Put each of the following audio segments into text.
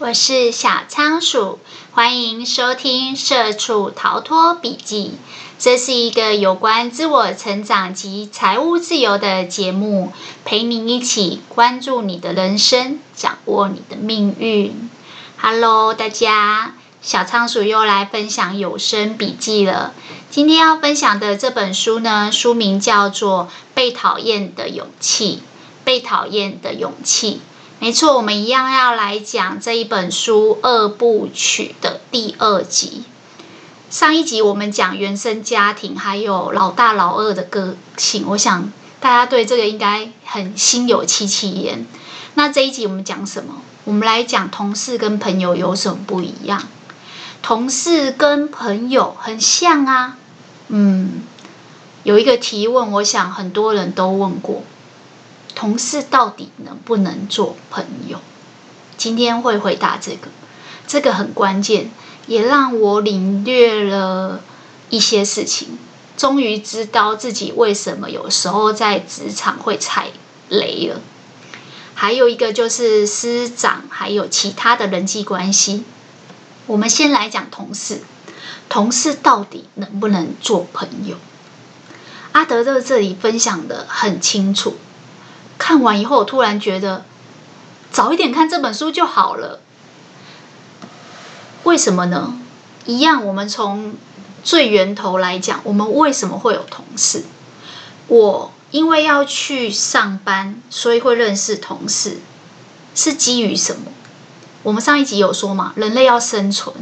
我是小仓鼠，欢迎收听《社畜逃脱笔记》。这是一个有关自我成长及财务自由的节目，陪你一起关注你的人生，掌握你的命运。Hello，大家，小仓鼠又来分享有声笔记了。今天要分享的这本书呢，书名叫做《被讨厌的勇气》。被讨厌的勇气。没错，我们一样要来讲这一本书二部曲的第二集。上一集我们讲原生家庭，还有老大老二的个性，我想大家对这个应该很心有戚戚焉。那这一集我们讲什么？我们来讲同事跟朋友有什么不一样？同事跟朋友很像啊。嗯，有一个提问，我想很多人都问过。同事到底能不能做朋友？今天会回答这个，这个很关键，也让我领略了一些事情，终于知道自己为什么有时候在职场会踩雷了。还有一个就是师长，还有其他的人际关系。我们先来讲同事，同事到底能不能做朋友？阿德勒这里分享得很清楚。看完以后，我突然觉得早一点看这本书就好了。为什么呢？一样，我们从最源头来讲，我们为什么会有同事？我因为要去上班，所以会认识同事，是基于什么？我们上一集有说嘛，人类要生存，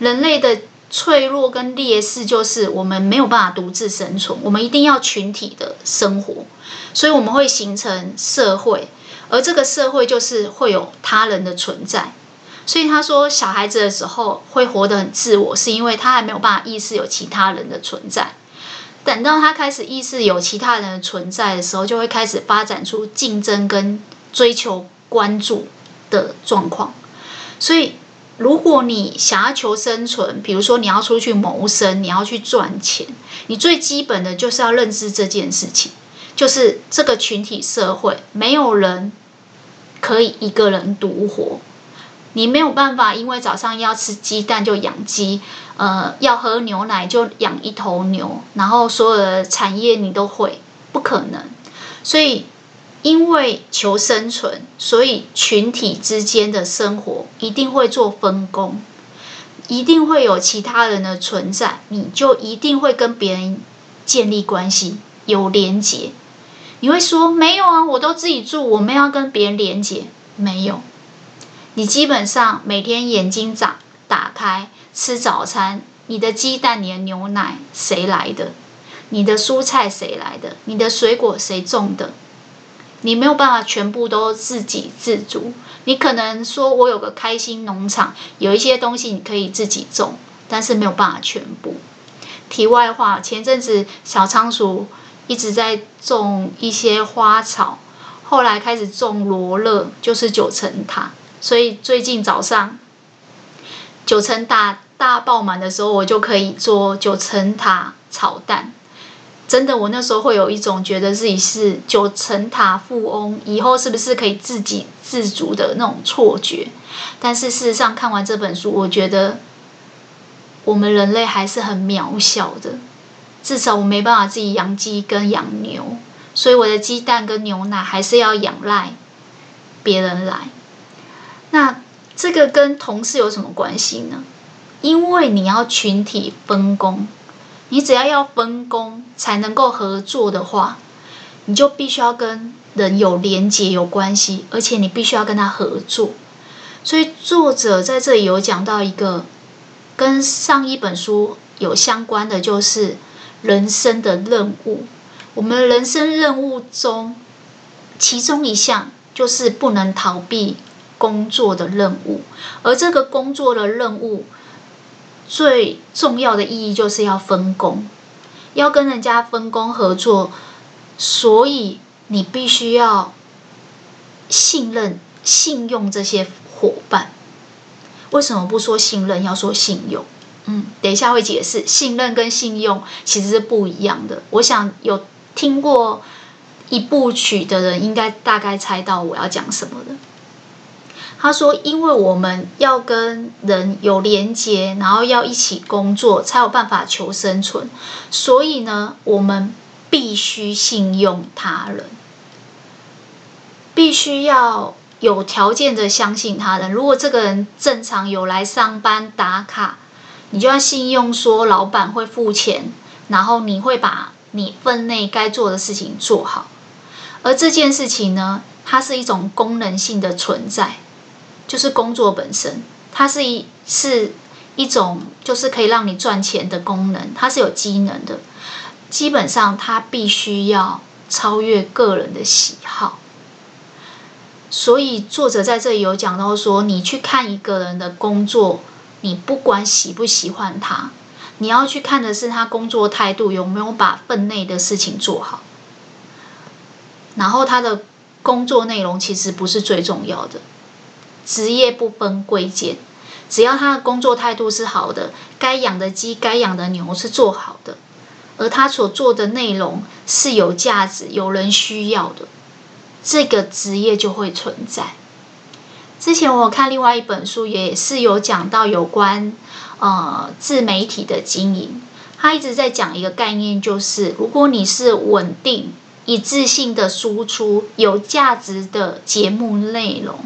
人类的脆弱跟劣势就是我们没有办法独自生存，我们一定要群体的生活。所以我们会形成社会，而这个社会就是会有他人的存在。所以他说，小孩子的时候会活得很自我，是因为他还没有办法意识有其他人的存在。等到他开始意识有其他人的存在的时候，就会开始发展出竞争跟追求关注的状况。所以，如果你想要求生存，比如说你要出去谋生，你要去赚钱，你最基本的就是要认知这件事情。就是这个群体社会，没有人可以一个人独活。你没有办法，因为早上要吃鸡蛋就养鸡，呃，要喝牛奶就养一头牛，然后所有的产业你都会，不可能。所以，因为求生存，所以群体之间的生活一定会做分工，一定会有其他人的存在，你就一定会跟别人建立关系，有连结。你会说没有啊，我都自己住，我没有跟别人连接，没有。你基本上每天眼睛长打开吃早餐，你的鸡蛋、你的牛奶谁来的？你的蔬菜谁来的？你的水果谁种的？你没有办法全部都自给自足。你可能说我有个开心农场，有一些东西你可以自己种，但是没有办法全部。题外话，前阵子小仓鼠。一直在种一些花草，后来开始种罗勒，就是九层塔。所以最近早上九层塔大爆满的时候，我就可以做九层塔炒蛋。真的，我那时候会有一种觉得自己是九层塔富翁，以后是不是可以自给自足的那种错觉？但是事实上，看完这本书，我觉得我们人类还是很渺小的。至少我没办法自己养鸡跟养牛，所以我的鸡蛋跟牛奶还是要仰赖别人来。那这个跟同事有什么关系呢？因为你要群体分工，你只要要分工才能够合作的话，你就必须要跟人有连结、有关系，而且你必须要跟他合作。所以作者在这里有讲到一个跟上一本书有相关的，就是。人生的任务，我们人生任务中，其中一项就是不能逃避工作的任务，而这个工作的任务最重要的意义就是要分工，要跟人家分工合作，所以你必须要信任、信用这些伙伴。为什么不说信任，要说信用？嗯，等一下会解释，信任跟信用其实是不一样的。我想有听过一部曲的人，应该大概猜到我要讲什么的。他说：“因为我们要跟人有连接，然后要一起工作，才有办法求生存。所以呢，我们必须信用他人，必须要有条件的相信他人。如果这个人正常有来上班打卡，你就要信用说老板会付钱，然后你会把你分内该做的事情做好。而这件事情呢，它是一种功能性的存在。”就是工作本身，它是一是一种就是可以让你赚钱的功能，它是有机能的。基本上，它必须要超越个人的喜好。所以，作者在这里有讲到说，你去看一个人的工作，你不管喜不喜欢他，你要去看的是他工作态度有没有把分内的事情做好。然后，他的工作内容其实不是最重要的。职业不分贵贱，只要他的工作态度是好的，该养的鸡、该养的牛是做好的，而他所做的内容是有价值、有人需要的，这个职业就会存在。之前我看另外一本书，也是有讲到有关呃自媒体的经营，他一直在讲一个概念，就是如果你是稳定、一致性的输出有价值的节目内容。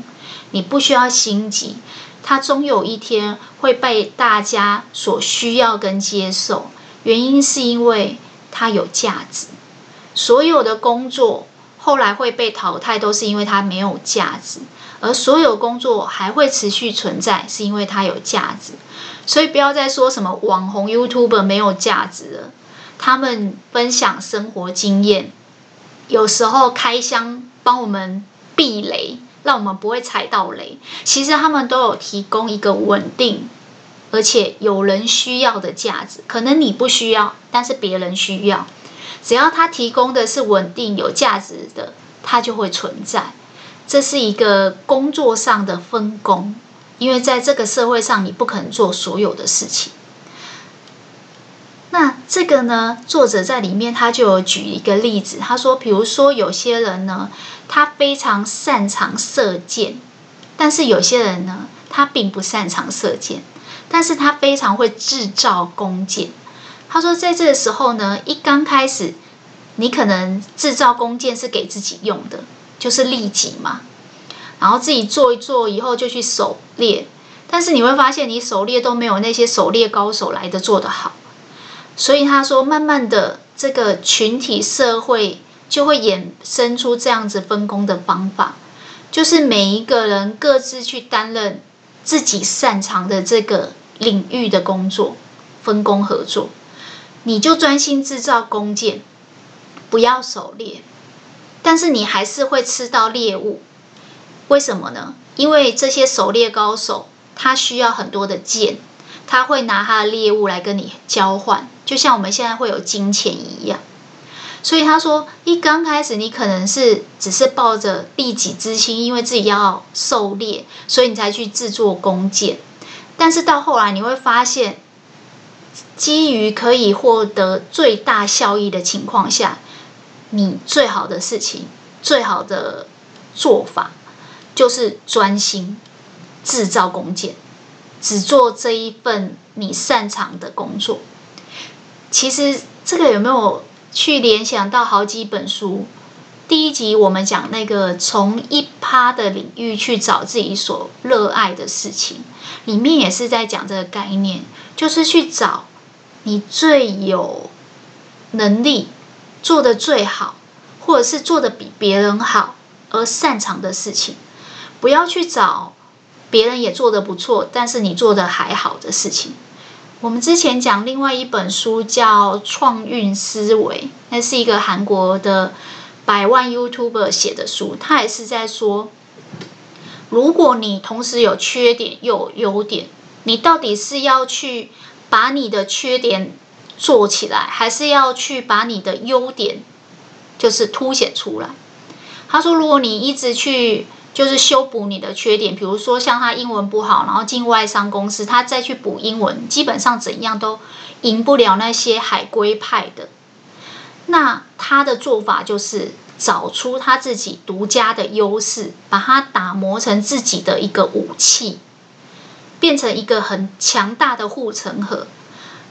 你不需要心急，它终有一天会被大家所需要跟接受。原因是因为它有价值。所有的工作后来会被淘汰，都是因为它没有价值；而所有工作还会持续存在，是因为它有价值。所以不要再说什么网红 YouTuber 没有价值了。他们分享生活经验，有时候开箱帮我们避雷。让我们不会踩到雷。其实他们都有提供一个稳定，而且有人需要的价值。可能你不需要，但是别人需要。只要他提供的是稳定、有价值的，他就会存在。这是一个工作上的分工，因为在这个社会上，你不可能做所有的事情。那这个呢？作者在里面他就有举一个例子，他说，比如说有些人呢，他非常擅长射箭，但是有些人呢，他并不擅长射箭，但是他非常会制造弓箭。他说，在这个时候呢，一刚开始，你可能制造弓箭是给自己用的，就是利己嘛，然后自己做一做以后就去狩猎，但是你会发现，你狩猎都没有那些狩猎高手来的做得好。所以他说，慢慢的，这个群体社会就会衍生出这样子分工的方法，就是每一个人各自去担任自己擅长的这个领域的工作，分工合作。你就专心制造弓箭，不要狩猎，但是你还是会吃到猎物。为什么呢？因为这些狩猎高手，他需要很多的箭。他会拿他的猎物来跟你交换，就像我们现在会有金钱一样。所以他说，一刚开始你可能是只是抱着利己之心，因为自己要狩猎，所以你才去制作弓箭。但是到后来你会发现，基于可以获得最大效益的情况下，你最好的事情、最好的做法，就是专心制造弓箭。只做这一份你擅长的工作。其实这个有没有去联想到好几本书？第一集我们讲那个从一趴的领域去找自己所热爱的事情，里面也是在讲这个概念，就是去找你最有能力做得最好，或者是做得比别人好而擅长的事情，不要去找。别人也做得不错，但是你做得还好的事情。我们之前讲另外一本书叫《创运思维》，那是一个韩国的百万 YouTuber 写的书，他也是在说，如果你同时有缺点又有优点，你到底是要去把你的缺点做起来，还是要去把你的优点就是凸显出来？他说，如果你一直去。就是修补你的缺点，比如说像他英文不好，然后进外商公司，他再去补英文，基本上怎样都赢不了那些海归派的。那他的做法就是找出他自己独家的优势，把它打磨成自己的一个武器，变成一个很强大的护城河。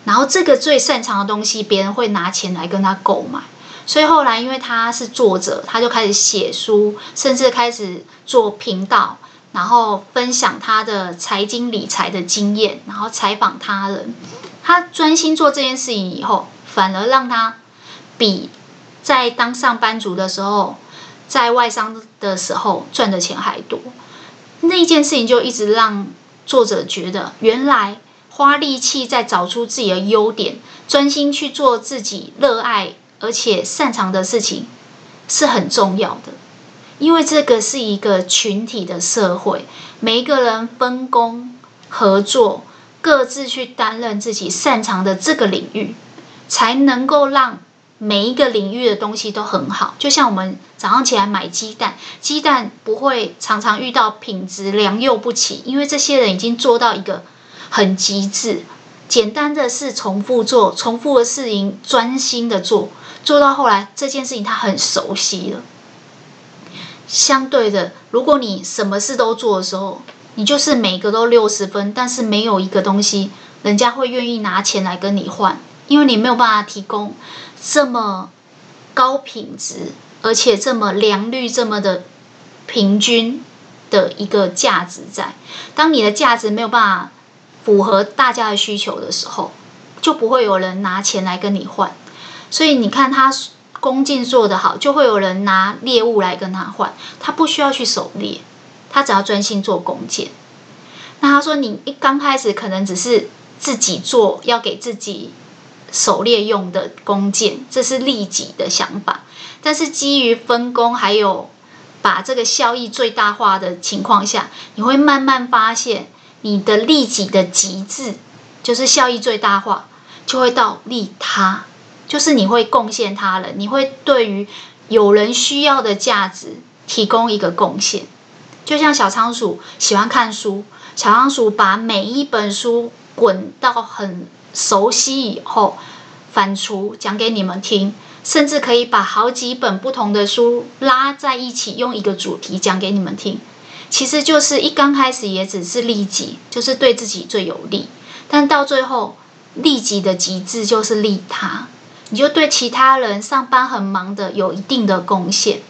然后这个最擅长的东西，别人会拿钱来跟他购买。所以后来，因为他是作者，他就开始写书，甚至开始做频道，然后分享他的财经理财的经验，然后采访他人。他专心做这件事情以后，反而让他比在当上班族的时候，在外商的时候赚的钱还多。那件事情就一直让作者觉得，原来。花力气在找出自己的优点，专心去做自己热爱而且擅长的事情，是很重要的。因为这个是一个群体的社会，每一个人分工合作，各自去担任自己擅长的这个领域，才能够让每一个领域的东西都很好。就像我们早上起来买鸡蛋，鸡蛋不会常常遇到品质良莠不齐，因为这些人已经做到一个。很极致，简单的事重复做，重复的事情专心的做，做到后来这件事情他很熟悉了。相对的，如果你什么事都做的时候，你就是每个都六十分，但是没有一个东西人家会愿意拿钱来跟你换，因为你没有办法提供这么高品质，而且这么良率这么的平均的一个价值在。当你的价值没有办法。符合大家的需求的时候，就不会有人拿钱来跟你换。所以你看他弓箭做得好，就会有人拿猎物来跟他换。他不需要去狩猎，他只要专心做弓箭。那他说，你一刚开始可能只是自己做，要给自己狩猎用的弓箭，这是利己的想法。但是基于分工，还有把这个效益最大化的情况下，你会慢慢发现。你的利己的极致，就是效益最大化，就会到利他，就是你会贡献他人，你会对于有人需要的价值提供一个贡献。就像小仓鼠喜欢看书，小仓鼠把每一本书滚到很熟悉以后，反刍讲给你们听，甚至可以把好几本不同的书拉在一起，用一个主题讲给你们听。其实就是一刚开始也只是利己，就是对自己最有利，但到最后利己的极致就是利他，你就对其他人上班很忙的有一定的贡献。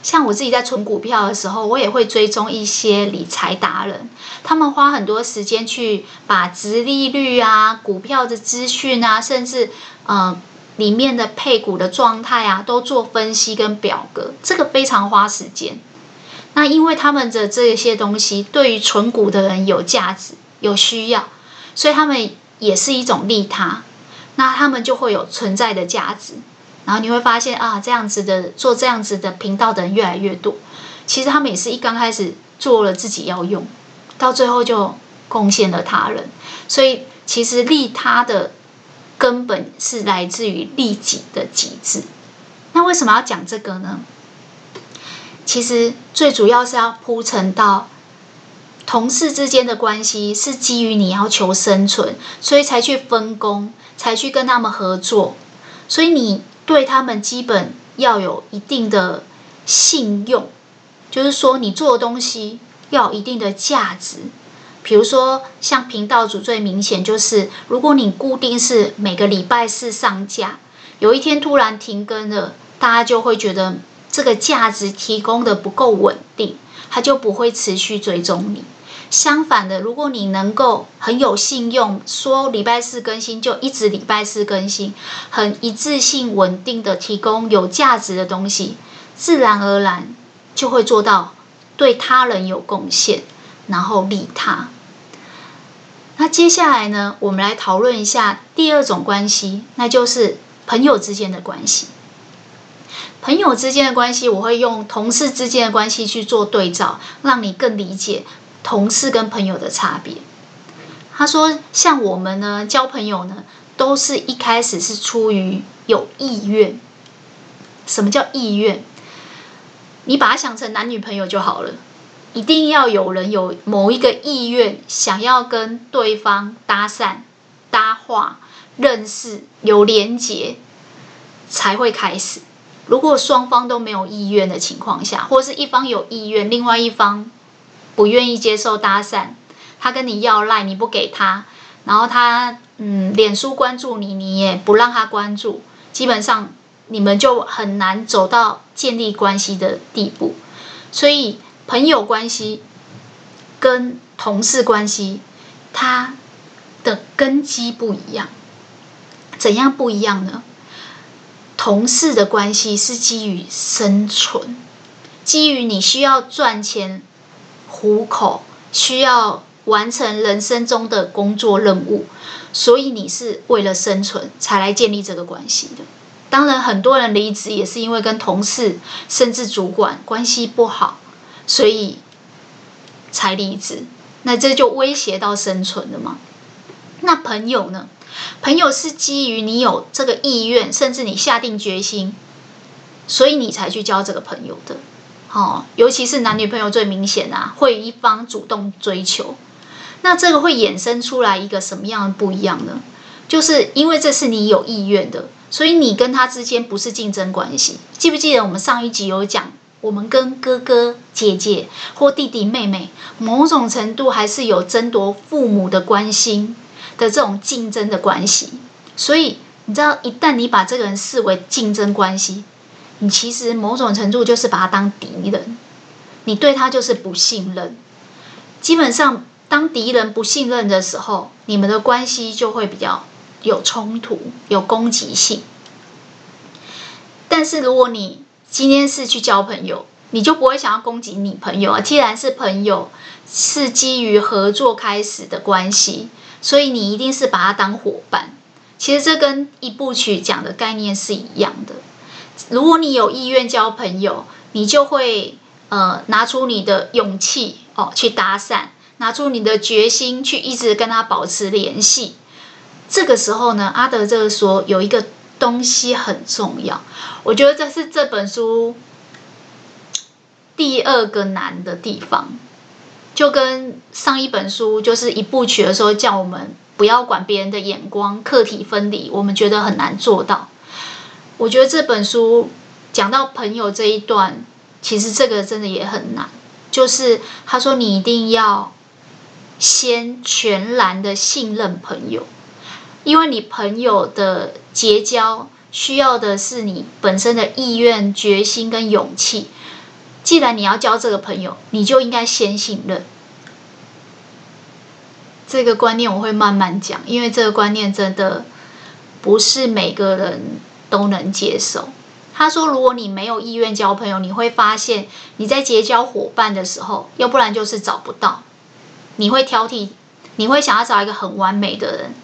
像我自己在存股票的时候，我也会追踪一些理财达人，他们花很多时间去把殖利率啊、股票的资讯啊，甚至呃里面的配股的状态啊，都做分析跟表格，这个非常花时间。那因为他们的这些东西对于存股的人有价值、有需要，所以他们也是一种利他。那他们就会有存在的价值。然后你会发现啊，这样子的做这样子的频道的人越来越多。其实他们也是一刚开始做了自己要用，到最后就贡献了他人。所以其实利他的根本是来自于利己的极致。那为什么要讲这个呢？其实最主要是要铺陈到同事之间的关系是基于你要求生存，所以才去分工，才去跟他们合作。所以你对他们基本要有一定的信用，就是说你做的东西要有一定的价值。比如说像频道主最明显就是，如果你固定是每个礼拜四上架，有一天突然停更了，大家就会觉得。这个价值提供的不够稳定，他就不会持续追踪你。相反的，如果你能够很有信用，说礼拜四更新就一直礼拜四更新，很一致性稳定的提供有价值的东西，自然而然就会做到对他人有贡献，然后利他。那接下来呢，我们来讨论一下第二种关系，那就是朋友之间的关系。朋友之间的关系，我会用同事之间的关系去做对照，让你更理解同事跟朋友的差别。他说，像我们呢，交朋友呢，都是一开始是出于有意愿。什么叫意愿？你把它想成男女朋友就好了，一定要有人有某一个意愿，想要跟对方搭讪、搭话、认识、有连结，才会开始。如果双方都没有意愿的情况下，或是一方有意愿，另外一方不愿意接受搭讪，他跟你要赖，你不给他，然后他嗯，脸书关注你，你也不让他关注，基本上你们就很难走到建立关系的地步。所以朋友关系跟同事关系，它的根基不一样。怎样不一样呢？同事的关系是基于生存，基于你需要赚钱糊口，需要完成人生中的工作任务，所以你是为了生存才来建立这个关系的。当然，很多人离职也是因为跟同事甚至主管关系不好，所以才离职。那这就威胁到生存了吗？那朋友呢？朋友是基于你有这个意愿，甚至你下定决心，所以你才去交这个朋友的。哦，尤其是男女朋友最明显啊，会有一方主动追求。那这个会衍生出来一个什么样的不一样呢？就是因为这是你有意愿的，所以你跟他之间不是竞争关系。记不记得我们上一集有讲，我们跟哥哥姐姐或弟弟妹妹，某种程度还是有争夺父母的关心。的这种竞争的关系，所以你知道，一旦你把这个人视为竞争关系，你其实某种程度就是把他当敌人，你对他就是不信任。基本上，当敌人不信任的时候，你们的关系就会比较有冲突、有攻击性。但是，如果你今天是去交朋友，你就不会想要攻击你朋友啊。既然是朋友，是基于合作开始的关系。所以你一定是把他当伙伴，其实这跟一部曲讲的概念是一样的。如果你有意愿交朋友，你就会呃拿出你的勇气哦去搭讪，拿出你的决心去一直跟他保持联系。这个时候呢，阿德勒说有一个东西很重要，我觉得这是这本书第二个难的地方。就跟上一本书就是一部曲的时候，叫我们不要管别人的眼光，课题分离，我们觉得很难做到。我觉得这本书讲到朋友这一段，其实这个真的也很难。就是他说你一定要先全然的信任朋友，因为你朋友的结交需要的是你本身的意愿、决心跟勇气。既然你要交这个朋友，你就应该先信任。这个观念我会慢慢讲，因为这个观念真的不是每个人都能接受。他说，如果你没有意愿交朋友，你会发现你在结交伙伴的时候，要不然就是找不到，你会挑剔，你会想要找一个很完美的人，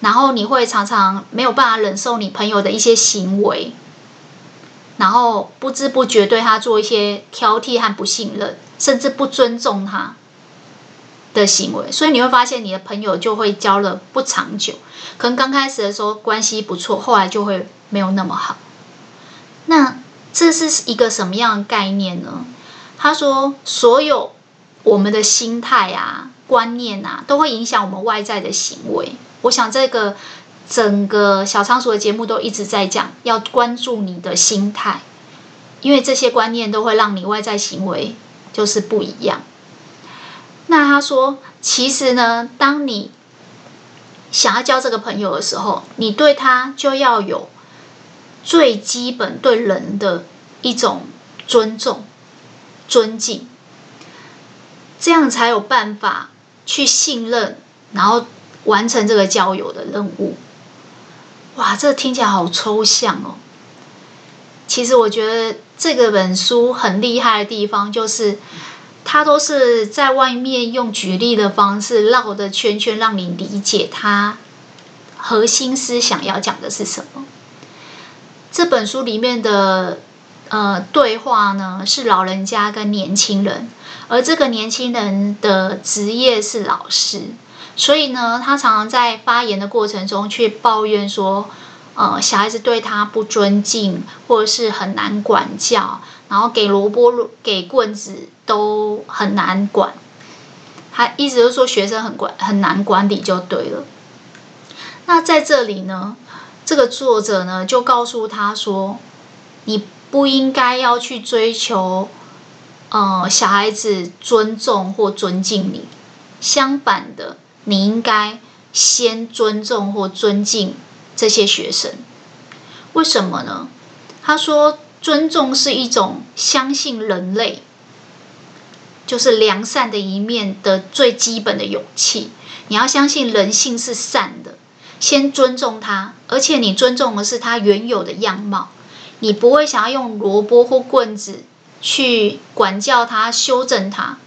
然后你会常常没有办法忍受你朋友的一些行为。然后不知不觉对他做一些挑剔和不信任，甚至不尊重他的行为，所以你会发现你的朋友就会交了不长久。可能刚开始的时候关系不错，后来就会没有那么好。那这是一个什么样的概念呢？他说，所有我们的心态啊、观念啊，都会影响我们外在的行为。我想这个。整个小仓鼠的节目都一直在讲，要关注你的心态，因为这些观念都会让你外在行为就是不一样。那他说，其实呢，当你想要交这个朋友的时候，你对他就要有最基本对人的一种尊重、尊敬，这样才有办法去信任，然后完成这个交友的任务。哇，这听起来好抽象哦。其实我觉得这个本书很厉害的地方，就是它都是在外面用举例的方式绕的圈圈，让你理解它核心思想要讲的是什么。这本书里面的呃对话呢，是老人家跟年轻人，而这个年轻人的职业是老师。所以呢，他常常在发言的过程中去抱怨说，呃，小孩子对他不尊敬，或者是很难管教，然后给萝卜给棍子都很难管。他意思就是说，学生很管很难管理就对了。那在这里呢，这个作者呢就告诉他说，你不应该要去追求，呃，小孩子尊重或尊敬你。相反的，你应该先尊重或尊敬这些学生。为什么呢？他说，尊重是一种相信人类就是良善的一面的最基本的勇气。你要相信人性是善的，先尊重他，而且你尊重的是他原有的样貌。你不会想要用萝卜或棍子去管教他、修正他。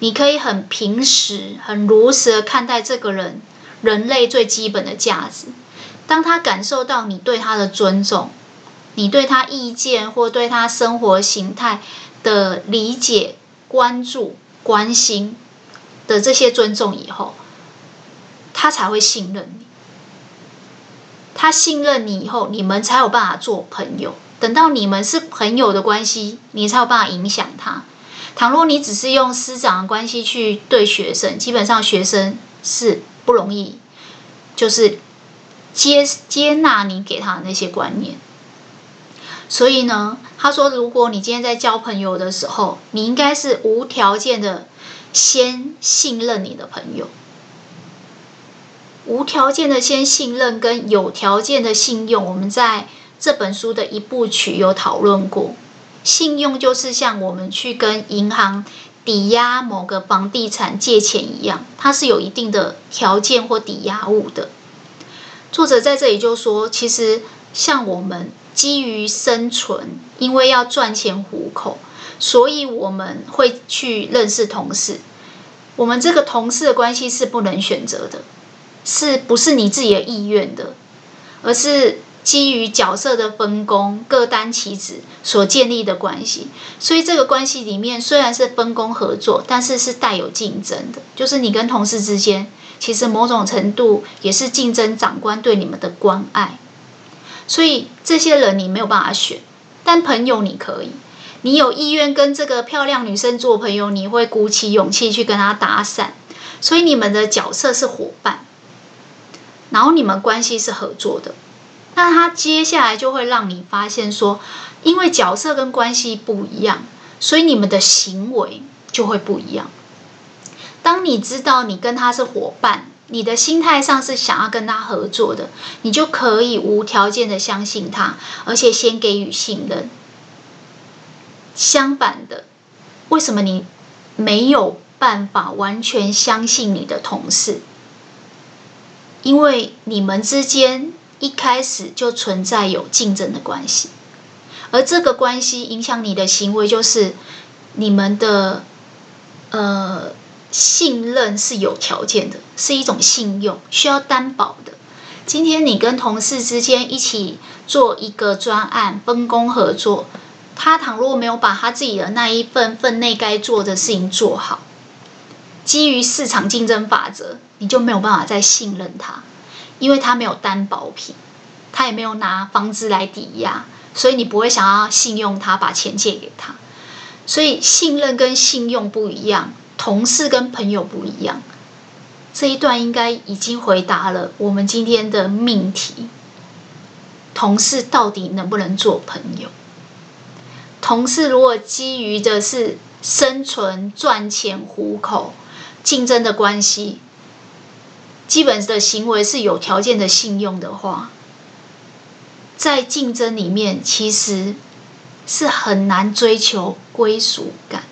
你可以很平实、很如实的看待这个人，人类最基本的价值。当他感受到你对他的尊重，你对他意见或对他生活形态的理解、关注、关心的这些尊重以后，他才会信任你。他信任你以后，你们才有办法做朋友。等到你们是朋友的关系，你才有办法影响他。倘若你只是用师长的关系去对学生，基本上学生是不容易，就是接接纳你给他的那些观念。所以呢，他说，如果你今天在交朋友的时候，你应该是无条件的先信任你的朋友，无条件的先信任跟有条件的信用。我们在这本书的一部曲有讨论过。信用就是像我们去跟银行抵押某个房地产借钱一样，它是有一定的条件或抵押物的。作者在这里就说，其实像我们基于生存，因为要赚钱糊口，所以我们会去认识同事。我们这个同事的关系是不能选择的，是不是你自己的意愿的，而是。基于角色的分工，各担其职所建立的关系，所以这个关系里面虽然是分工合作，但是是带有竞争的。就是你跟同事之间，其实某种程度也是竞争长官对你们的关爱。所以这些人你没有办法选，但朋友你可以。你有意愿跟这个漂亮女生做朋友，你会鼓起勇气去跟她搭讪。所以你们的角色是伙伴，然后你们关系是合作的。那他接下来就会让你发现说，因为角色跟关系不一样，所以你们的行为就会不一样。当你知道你跟他是伙伴，你的心态上是想要跟他合作的，你就可以无条件的相信他，而且先给予信任。相反的，为什么你没有办法完全相信你的同事？因为你们之间。一开始就存在有竞争的关系，而这个关系影响你的行为，就是你们的呃信任是有条件的，是一种信用，需要担保的。今天你跟同事之间一起做一个专案，分工合作，他倘若没有把他自己的那一份分内该做的事情做好，基于市场竞争法则，你就没有办法再信任他。因为他没有担保品，他也没有拿房子来抵押，所以你不会想要信用他，把钱借给他。所以信任跟信用不一样，同事跟朋友不一样。这一段应该已经回答了我们今天的命题：同事到底能不能做朋友？同事如果基于的是生存、赚钱、糊口、竞争的关系。基本的行为是有条件的信用的话，在竞争里面其实是很难追求归属感。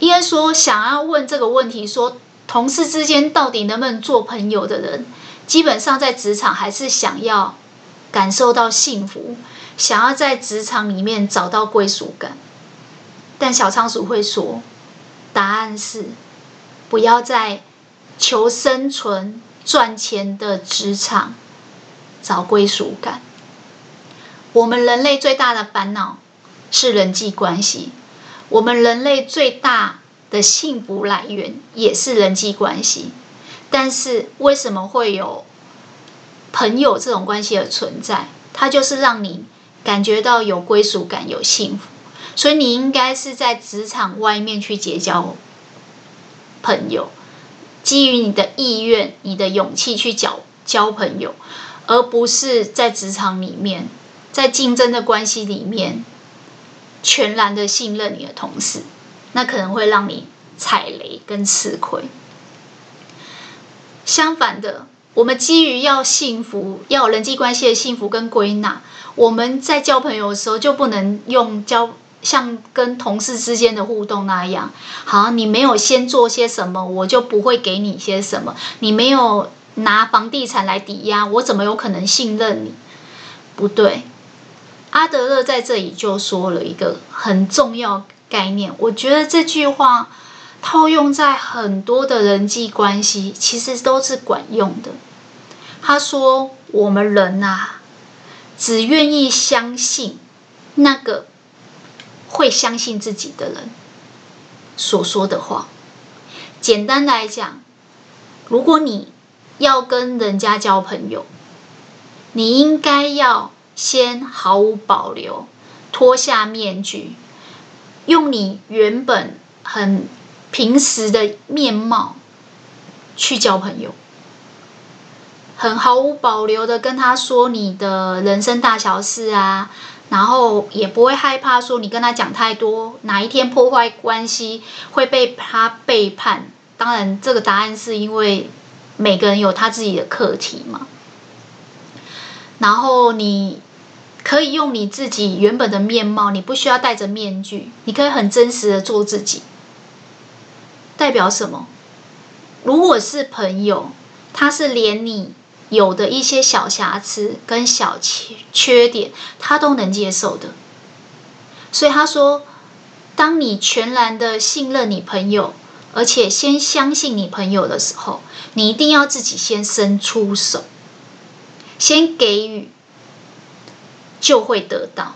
应该说，想要问这个问题，说同事之间到底能不能做朋友的人，基本上在职场还是想要感受到幸福，想要在职场里面找到归属感。但小仓鼠会说，答案是不要在。求生存、赚钱的职场，找归属感。我们人类最大的烦恼是人际关系，我们人类最大的幸福来源也是人际关系。但是为什么会有朋友这种关系的存在？它就是让你感觉到有归属感、有幸福。所以你应该是在职场外面去结交朋友。基于你的意愿、你的勇气去交交朋友，而不是在职场里面，在竞争的关系里面，全然的信任你的同事，那可能会让你踩雷跟吃亏。相反的，我们基于要幸福，要人际关系的幸福跟归纳，我们在交朋友的时候就不能用交像跟同事之间的互动那样，好，你没有先做些什么，我就不会给你些什么。你没有拿房地产来抵押，我怎么有可能信任你？不对，阿德勒在这里就说了一个很重要概念，我觉得这句话。套用在很多的人际关系，其实都是管用的。他说：“我们人啊，只愿意相信那个会相信自己的人所说的话。简单来讲，如果你要跟人家交朋友，你应该要先毫无保留脱下面具，用你原本很。”平时的面貌去交朋友，很毫无保留的跟他说你的人生大小事啊，然后也不会害怕说你跟他讲太多，哪一天破坏关系会被他背叛。当然，这个答案是因为每个人有他自己的课题嘛。然后你可以用你自己原本的面貌，你不需要戴着面具，你可以很真实的做自己。代表什么？如果是朋友，他是连你有的一些小瑕疵跟小缺缺点，他都能接受的。所以他说，当你全然的信任你朋友，而且先相信你朋友的时候，你一定要自己先伸出手，先给予，就会得到。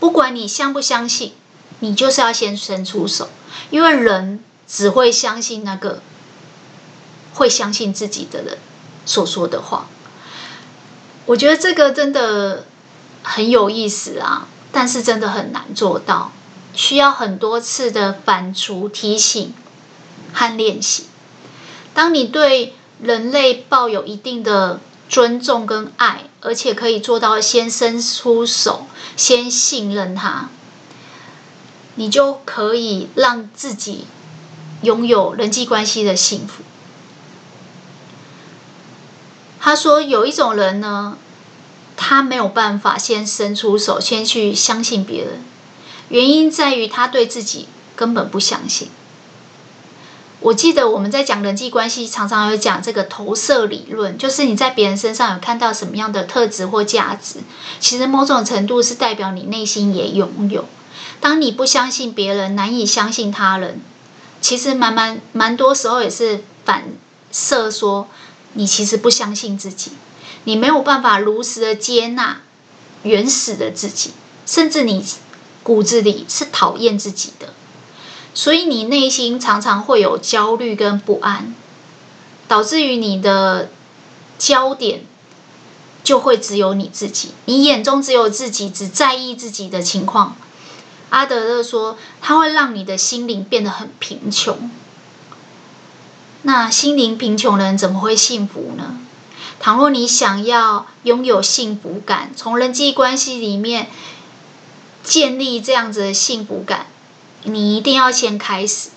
不管你相不相信，你就是要先伸出手，因为人。只会相信那个会相信自己的人所说的话。我觉得这个真的很有意思啊，但是真的很难做到，需要很多次的反刍、提醒和练习。当你对人类抱有一定的尊重跟爱，而且可以做到先伸出手，先信任他，你就可以让自己。拥有人际关系的幸福。他说：“有一种人呢，他没有办法先伸出手，先去相信别人，原因在于他对自己根本不相信。”我记得我们在讲人际关系，常常有讲这个投射理论，就是你在别人身上有看到什么样的特质或价值，其实某种程度是代表你内心也拥有。当你不相信别人，难以相信他人。其实蛮蛮蛮多时候也是反射说，你其实不相信自己，你没有办法如实的接纳原始的自己，甚至你骨子里是讨厌自己的，所以你内心常常会有焦虑跟不安，导致于你的焦点就会只有你自己，你眼中只有自己，只在意自己的情况。阿德勒说，它会让你的心灵变得很贫穷。那心灵贫穷的人怎么会幸福呢？倘若你想要拥有幸福感，从人际关系里面建立这样子的幸福感，你一定要先开始。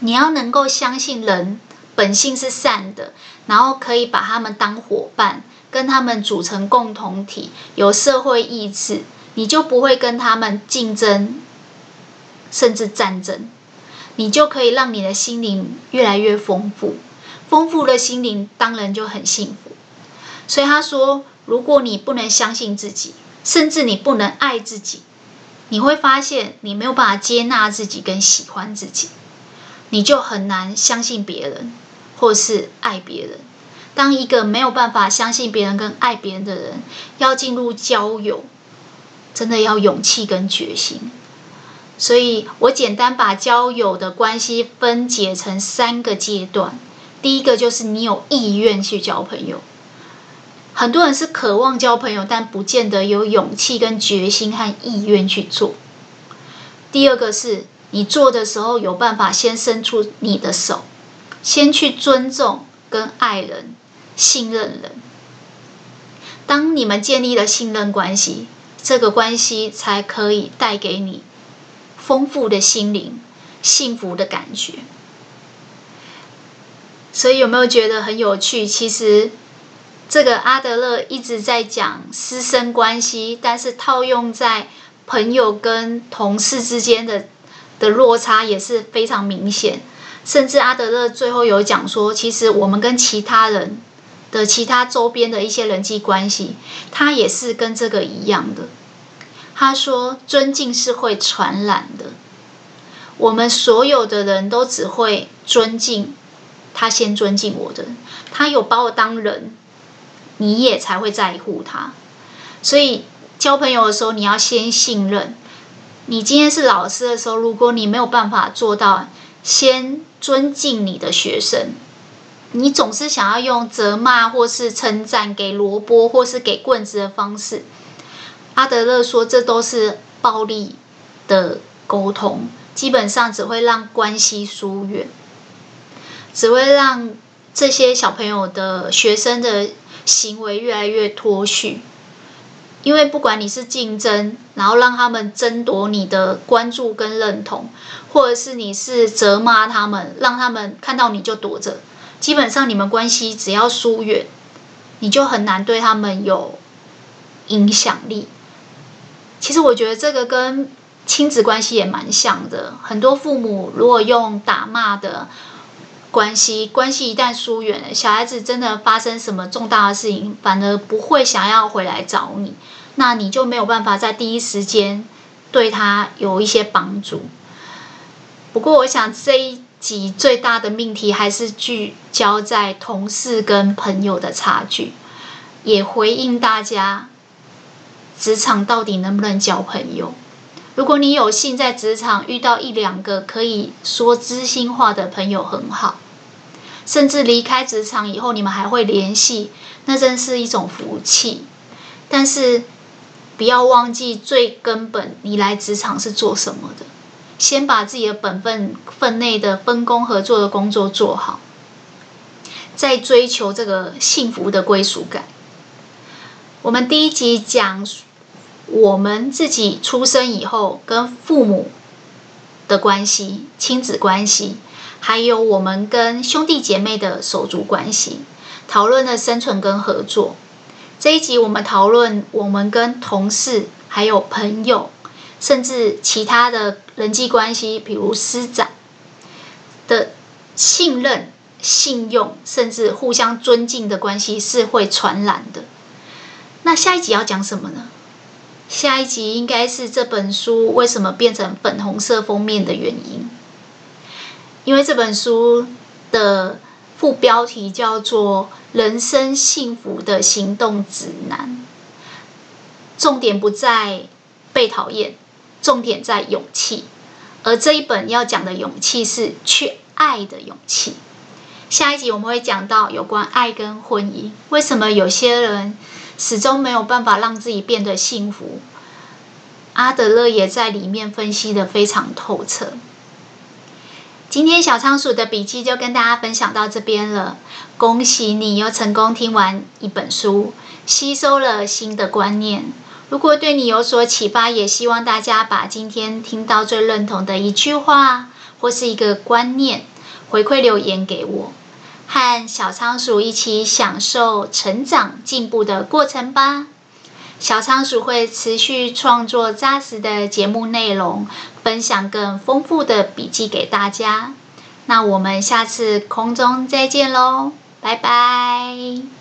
你要能够相信人本性是善的，然后可以把他们当伙伴，跟他们组成共同体，有社会意志。你就不会跟他们竞争，甚至战争，你就可以让你的心灵越来越丰富。丰富的心灵当然就很幸福。所以他说，如果你不能相信自己，甚至你不能爱自己，你会发现你没有办法接纳自己跟喜欢自己，你就很难相信别人或是爱别人。当一个没有办法相信别人跟爱别人的人要进入交友，真的要勇气跟决心，所以我简单把交友的关系分解成三个阶段。第一个就是你有意愿去交朋友，很多人是渴望交朋友，但不见得有勇气跟决心和意愿去做。第二个是你做的时候有办法先伸出你的手，先去尊重跟爱人、信任人。当你们建立了信任关系。这个关系才可以带给你丰富的心灵、幸福的感觉。所以有没有觉得很有趣？其实这个阿德勒一直在讲师生关系，但是套用在朋友跟同事之间的的落差也是非常明显。甚至阿德勒最后有讲说，其实我们跟其他人的其他周边的一些人际关系，他也是跟这个一样的。他说，尊敬是会传染的。我们所有的人都只会尊敬他先尊敬我的，他有把我当人，你也才会在乎他。所以交朋友的时候，你要先信任。你今天是老师的时候，如果你没有办法做到先。尊敬你的学生，你总是想要用责骂或是称赞、给萝卜或是给棍子的方式。阿德勒说，这都是暴力的沟通，基本上只会让关系疏远，只会让这些小朋友的学生的行为越来越脱序。因为不管你是竞争，然后让他们争夺你的关注跟认同，或者是你是责骂他们，让他们看到你就躲着，基本上你们关系只要疏远，你就很难对他们有影响力。其实我觉得这个跟亲子关系也蛮像的，很多父母如果用打骂的关系，关系一旦疏远了，小孩子真的发生什么重大的事情，反而不会想要回来找你。那你就没有办法在第一时间对他有一些帮助。不过，我想这一集最大的命题还是聚焦在同事跟朋友的差距，也回应大家，职场到底能不能交朋友？如果你有幸在职场遇到一两个可以说知心话的朋友，很好。甚至离开职场以后，你们还会联系，那真是一种福气。但是。不要忘记最根本，你来职场是做什么的？先把自己的本分分内的分工合作的工作做好，再追求这个幸福的归属感。我们第一集讲我们自己出生以后跟父母的关系、亲子关系，还有我们跟兄弟姐妹的手足关系，讨论了生存跟合作。这一集我们讨论我们跟同事、还有朋友，甚至其他的人际关系，比如师长的信任、信用，甚至互相尊敬的关系是会传染的。那下一集要讲什么呢？下一集应该是这本书为什么变成粉红色封面的原因，因为这本书的副标题叫做。人生幸福的行动指南，重点不在被讨厌，重点在勇气。而这一本要讲的勇气是去爱的勇气。下一集我们会讲到有关爱跟婚姻，为什么有些人始终没有办法让自己变得幸福？阿德勒也在里面分析得非常透彻。今天小仓鼠的笔记就跟大家分享到这边了。恭喜你又成功听完一本书，吸收了新的观念。如果对你有所启发，也希望大家把今天听到最认同的一句话或是一个观念回馈留言给我，和小仓鼠一起享受成长进步的过程吧。小仓鼠会持续创作扎实的节目内容，分享更丰富的笔记给大家。那我们下次空中再见喽，拜拜。